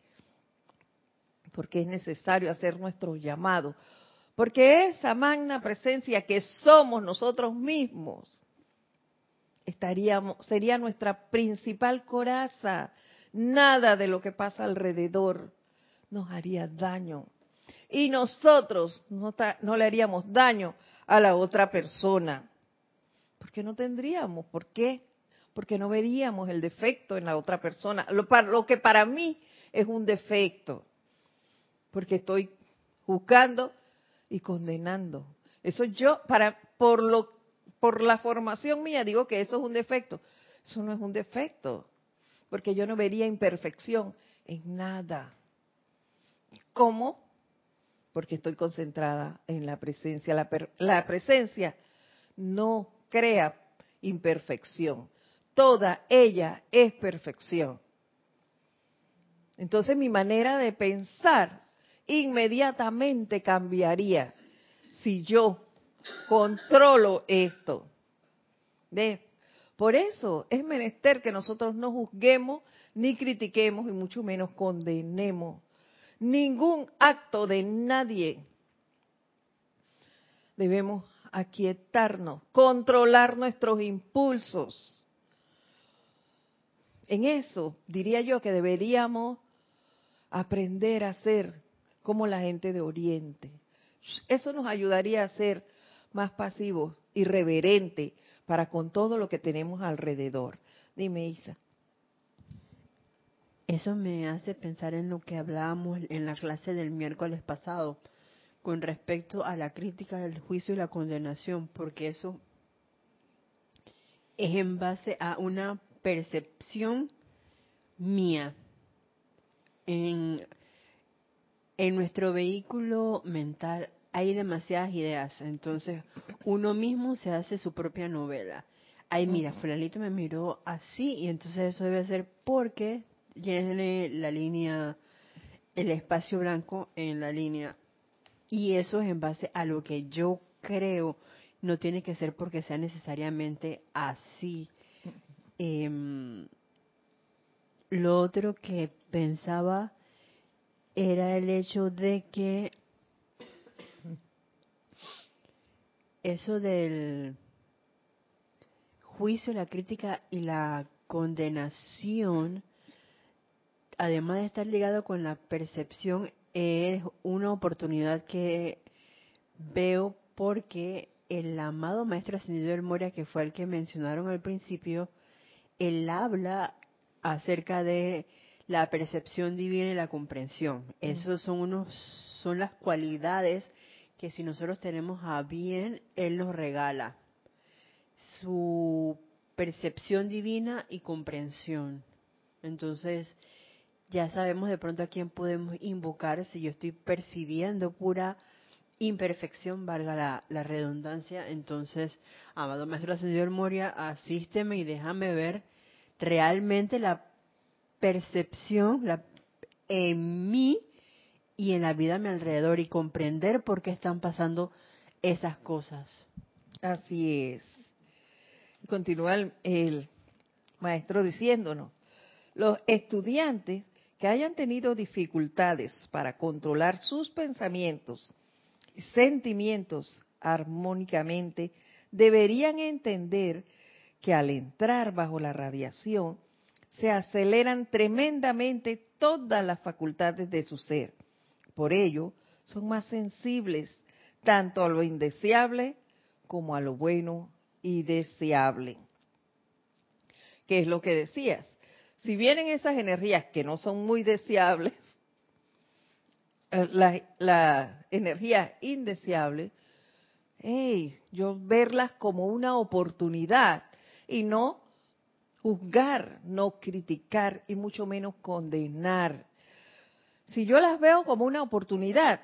porque es necesario hacer nuestro llamado, porque esa magna presencia que somos nosotros mismos estaríamos, sería nuestra principal coraza. Nada de lo que pasa alrededor nos haría daño y nosotros no, le haríamos daño a la otra persona. Porque no tendríamos, ¿por qué? Porque no veríamos el defecto en la otra persona, lo, lo que para mí es un defecto, porque estoy juzgando y condenando. Eso yo, para, por, lo, por la formación mía, digo que eso es un defecto. Eso no es un defecto, porque yo no vería imperfección en nada. ¿Cómo? porque estoy concentrada en la presencia. La, presencia no crea imperfección. Toda ella es perfección. Entonces mi manera de pensar inmediatamente cambiaría si yo controlo esto. Por eso es menester que nosotros no juzguemos ni critiquemos y mucho menos condenemos ningún acto de nadie. Debemos aquietarnos, controlar nuestros impulsos. En eso diría yo que deberíamos aprender a ser como la gente de Oriente. Eso nos ayudaría a ser más pasivos y reverentes para con todo lo que tenemos alrededor. Dime, Isa.
Eso me hace pensar en lo que hablábamos en la clase del miércoles pasado con respecto a la crítica del juicio y la condenación, porque eso es en base a una percepción mía. En, en nuestro vehículo mental hay demasiadas ideas, entonces uno mismo se hace su propia novela. Ay, mira, fulanito me miró así y entonces eso debe ser porque tiene la línea, el espacio blanco en la línea. Y eso es en base a lo que yo creo. No tiene que ser porque sea necesariamente así. Em, lo otro que pensaba era el hecho de que eso del juicio, la crítica y la condenación, además de estar ligado con la percepción, es una oportunidad que veo porque el amado maestro ascendido del Moria, que fue el que mencionaron al principio, él habla acerca de la percepción divina y la comprensión. Esos son unos son las cualidades que si nosotros tenemos a bien, Él nos regala su percepción divina y comprensión. Entonces, ya sabemos de pronto a quién podemos invocar si yo estoy percibiendo pura imperfección, valga la, redundancia. Entonces, amado Maestro Señor Moria, asísteme y déjame ver realmente la percepción la, en mí y en la vida a mi alrededor y comprender por qué están pasando esas cosas.
Así es. Continúa el, maestro diciéndonos, los estudiantes que hayan tenido dificultades para controlar sus pensamientos y sentimientos armónicamente, deberían entender que al entrar bajo la radiación se aceleran tremendamente todas las facultades de su ser por ello, son más sensibles tanto a lo indeseable como a lo bueno y deseable. ¿Qué es lo que decías? Si vienen esas energías que no son muy deseables, las eh, la energías indeseables, yo verlas como una oportunidad y no juzgar, no criticar y mucho menos condenar si yo las veo como una oportunidad,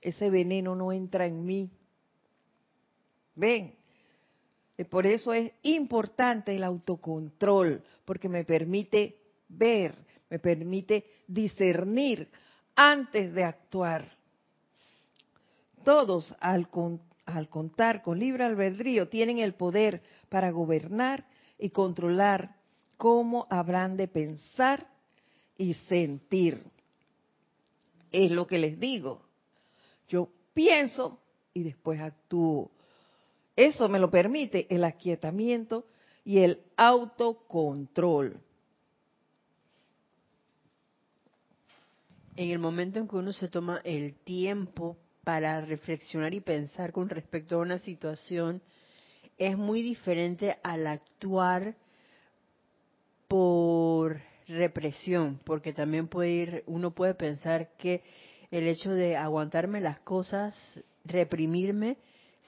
ese veneno no entra en mí. Ven, eh, por eso es importante el autocontrol, porque me permite ver, me permite discernir antes de actuar. Todos al, al, contar con libre albedrío tienen el poder para gobernar y controlar cómo habrán de pensar y sentir. Es lo que les digo. Yo pienso y después actúo. Eso me lo permite el aquietamiento y el autocontrol.
En el momento en que uno se toma el tiempo para reflexionar y pensar con respecto a una situación, es muy diferente al actuar por represión, porque también puede ir, uno puede pensar que el hecho de aguantarme las cosas, reprimirme,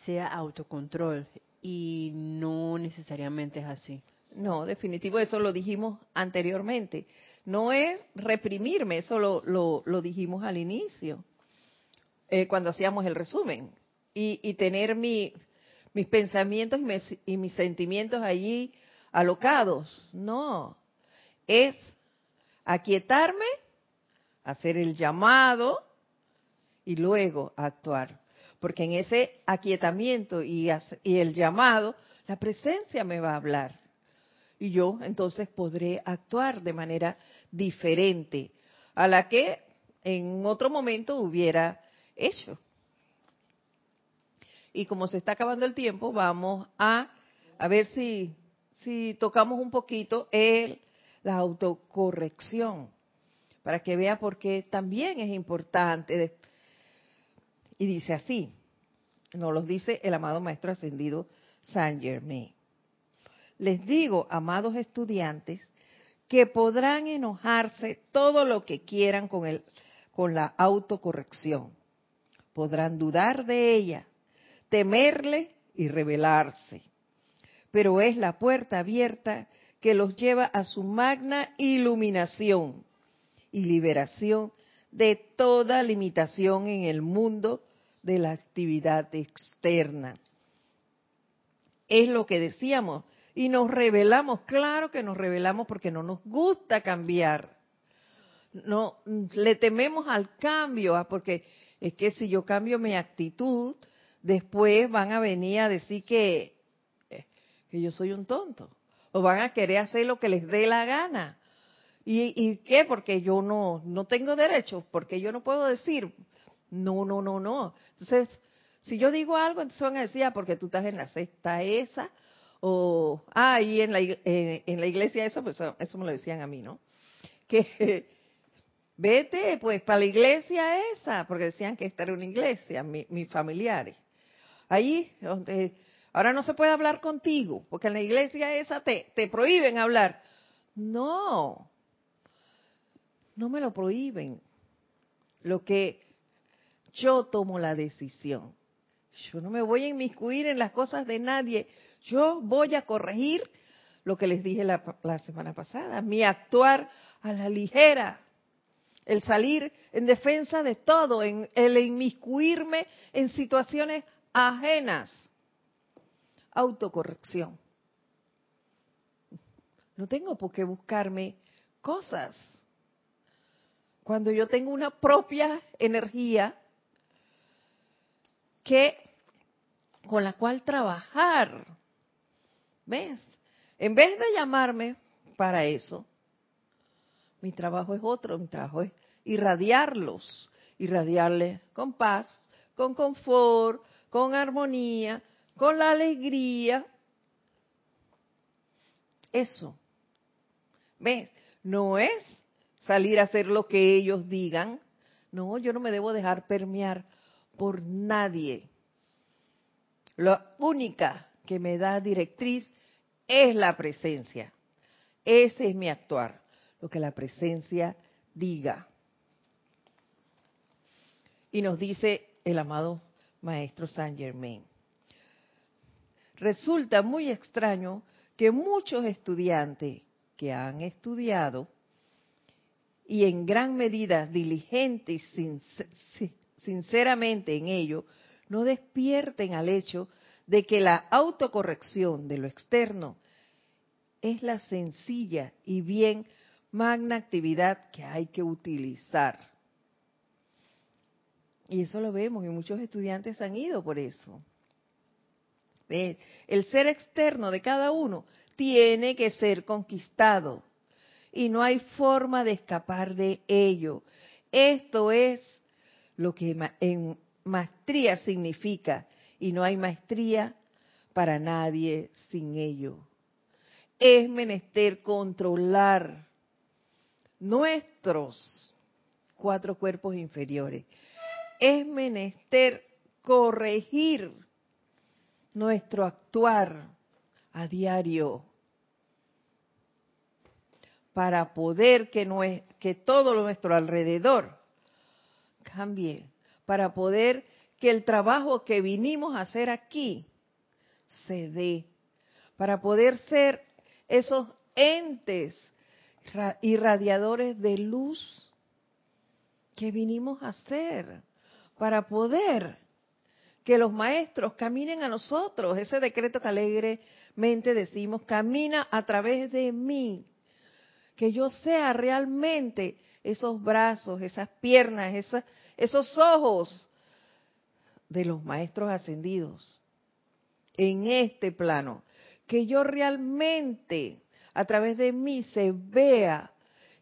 sea autocontrol y no necesariamente es así.
No, definitivo, eso lo dijimos anteriormente. No es reprimirme, eso lo, lo, dijimos al inicio, eh, cuando hacíamos el resumen. Y, y tener mi, mis pensamientos y mis, sentimientos allí alocados. No, es aquietarme, hacer el llamado y luego actuar. Porque en ese aquietamiento y, y el llamado, la presencia me va a hablar. Y yo entonces podré actuar de manera diferente a la que en otro momento hubiera hecho. Y como se está acabando el tiempo, vamos a, a ver si, tocamos un poquito la autocorrección, para que vea por qué también es importante. Y dice así, nos lo dice el amado Maestro Ascendido Saint Germain. Les digo, amados estudiantes, que podrán enojarse todo lo que quieran con, el, con la autocorrección. Podrán dudar de ella, temerle y rebelarse. Pero es la puerta abierta que los lleva a su magna iluminación y liberación de toda limitación en el mundo de la actividad externa. Es lo que decíamos, y nos revelamos, claro que nos revelamos porque no nos gusta cambiar. No, le tememos al cambio, ah, porque es que si yo cambio mi actitud, después van a venir a decir que, que yo soy un tonto. O van a querer hacer lo que les dé la gana. ¿Y, y qué? Porque yo no, no tengo derechos, porque yo no puedo decir. No, no, no, no. Entonces, si yo digo algo, entonces van a decir, ah, porque tú estás en la cesta esa, o, ah, y en la, en la iglesia eso, pues eso me lo decían a mí, ¿no? Que vete pues para la iglesia esa, porque decían que esta era una iglesia, mis familiares. Ahí, donde ahora no se puede hablar contigo, porque en la iglesia esa te, te prohíben hablar. No, no me lo prohíben. Lo que yo tomo la decisión. Yo no me voy a inmiscuir en las cosas de nadie. Yo voy a corregir lo que les dije la, la, semana pasada, mi actuar a la ligera, el salir en defensa de todo, en el inmiscuirme en situaciones ajenas. Autocorrección. No tengo por qué buscarme cosas. Cuando yo tengo una propia energía que con la cual trabajar. ¿Ves? En vez de llamarme para eso, mi trabajo es otro, mi trabajo es irradiarlos, irradiarles con paz, con confort, con armonía, con la alegría. Eso. ¿Ves? No es salir a hacer lo que ellos digan. No, yo no me debo dejar permear por nadie. La única que me da directriz es la presencia. Ese es mi actuar, lo que la presencia diga. Y nos dice el amado maestro Saint Germain. Resulta muy extraño que muchos estudiantes que han estudiado y en gran medida diligentes sinceramente en ello, no despierten al hecho de que la autocorrección de lo externo es la sencilla y bien magna actividad que hay que utilizar y eso lo vemos y muchos estudiantes han ido por eso. El ser externo de cada uno tiene que ser conquistado y no hay forma de escapar de ello. Esto es lo que en maestría significa y no hay maestría para nadie sin ello. Es menester controlar nuestros cuatro cuerpos inferiores es menester corregir nuestro actuar a diario para poder que, que todo nuestro alrededor cambie, para poder que el trabajo que vinimos a hacer aquí se dé, para poder ser esos entes irradiadores de luz que vinimos a ser para poder que los maestros caminen a nosotros. Ese decreto que alegremente decimos, camina a través de mí. Que yo sea realmente esos brazos, esas piernas, esos ojos de los maestros ascendidos en este plano. Que yo realmente a través de mí se vea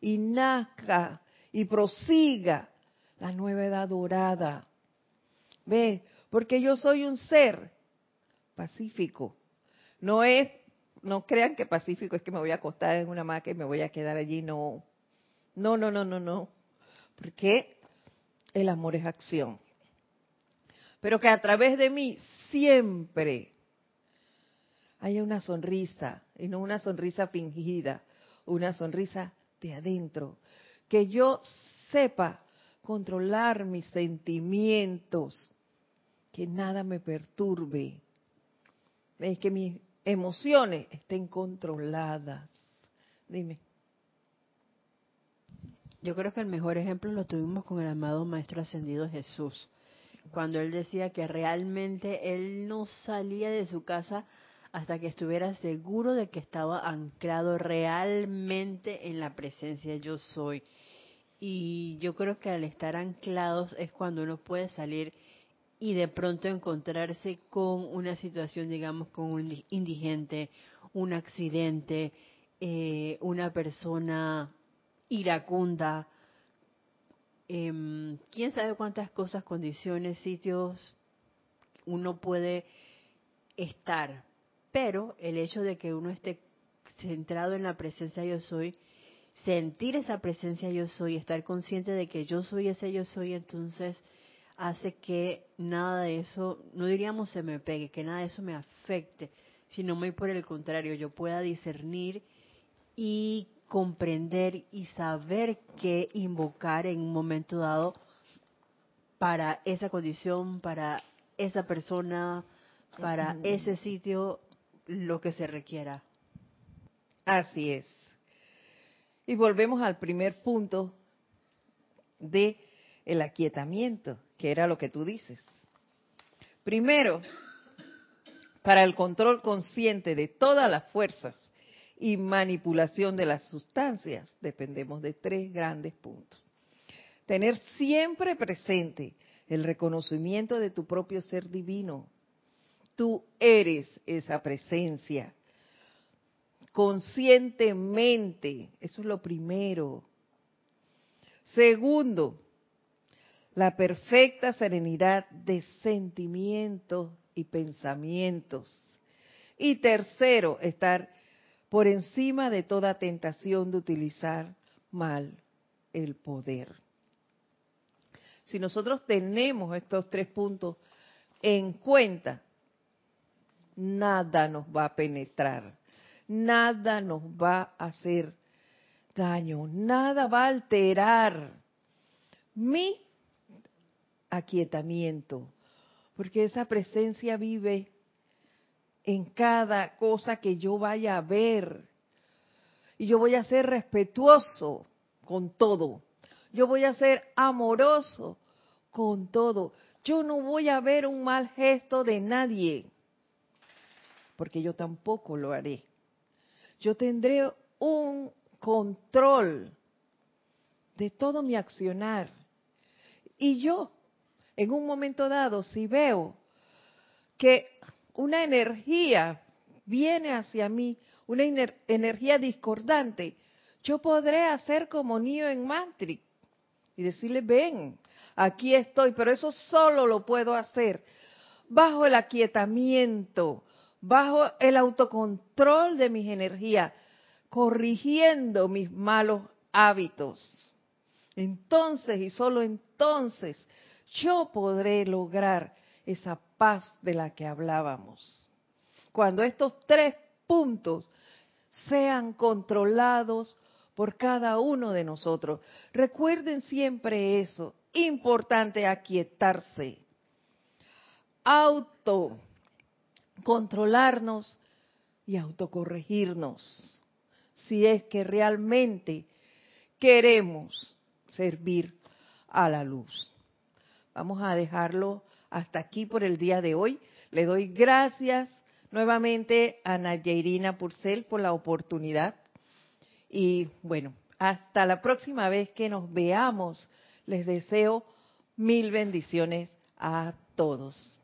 y nazca y prosiga la nueva edad dorada. Ve, porque yo soy un ser pacífico. No es, no crean que pacífico es que me voy a acostar en una maca y me voy a quedar allí, no. No, no, no, no, no. Porque el amor es acción. Pero que a través de mí siempre haya una sonrisa, y no una sonrisa fingida, una sonrisa de adentro. Que yo sepa controlar mis sentimientos, que nada me perturbe, es que mis emociones estén controladas. Dime.
Yo creo que el mejor ejemplo lo tuvimos con el amado Maestro Ascendido Jesús, cuando él decía que realmente él no salía de su casa hasta que estuviera seguro de que estaba anclado realmente en la presencia yo soy. Y yo creo que al estar anclados es cuando uno puede salir y de pronto encontrarse con una situación, digamos, con un indigente, un accidente, eh, una persona iracunda, eh, quién sabe cuántas cosas, condiciones, sitios uno puede estar. Pero el hecho de que uno esté centrado en la presencia yo soy, sentir esa presencia yo soy, estar consciente de que yo soy ese yo soy, entonces hace que nada de eso, no diríamos se me pegue, que nada de eso me afecte, sino muy por el contrario, yo pueda discernir y comprender y saber qué invocar en un momento dado para esa condición, para esa persona, para ese sitio lo que se requiera.
Así es. Y volvemos al primer punto de el aquietamiento, que era lo que tú dices. Primero, para el control consciente de todas las fuerzas y manipulación de las sustancias, dependemos de tres grandes puntos. Tener siempre presente el reconocimiento de tu propio ser divino, tú eres esa presencia. Conscientemente, eso es lo primero. Segundo, la perfecta serenidad de sentimientos y pensamientos. Y tercero, estar por encima de toda tentación de utilizar mal el poder. Si nosotros tenemos estos tres puntos en cuenta, nada nos va a penetrar, nada nos va a hacer daño, nada va a alterar mi aquietamiento, porque esa presencia vive en cada cosa que yo vaya a ver. Y yo voy a ser respetuoso con todo. Yo voy a ser amoroso con todo. Yo no voy a ver un mal gesto de nadie porque yo tampoco lo haré. Yo tendré un control de todo mi accionar. Y yo, en un momento dado, si veo que una energía viene hacia mí, una energía discordante, yo podré hacer como Neo en Matrix y decirle, ven, aquí estoy, pero eso solo lo puedo hacer bajo el aquietamiento, bajo el autocontrol de mis energías, corrigiendo mis malos hábitos. Entonces y solo entonces yo podré lograr esa paz de la que hablábamos. Cuando estos tres puntos sean controlados por cada uno de nosotros. Recuerden siempre eso, importante aquietarse. Auto controlarnos y autocorregirnos, si es que realmente queremos servir a la luz. Vamos a dejarlo hasta aquí por el día de hoy. Le doy gracias nuevamente a Nayeirina Purcell por la oportunidad. Y bueno, hasta la próxima vez que nos veamos, les deseo mil bendiciones a todos.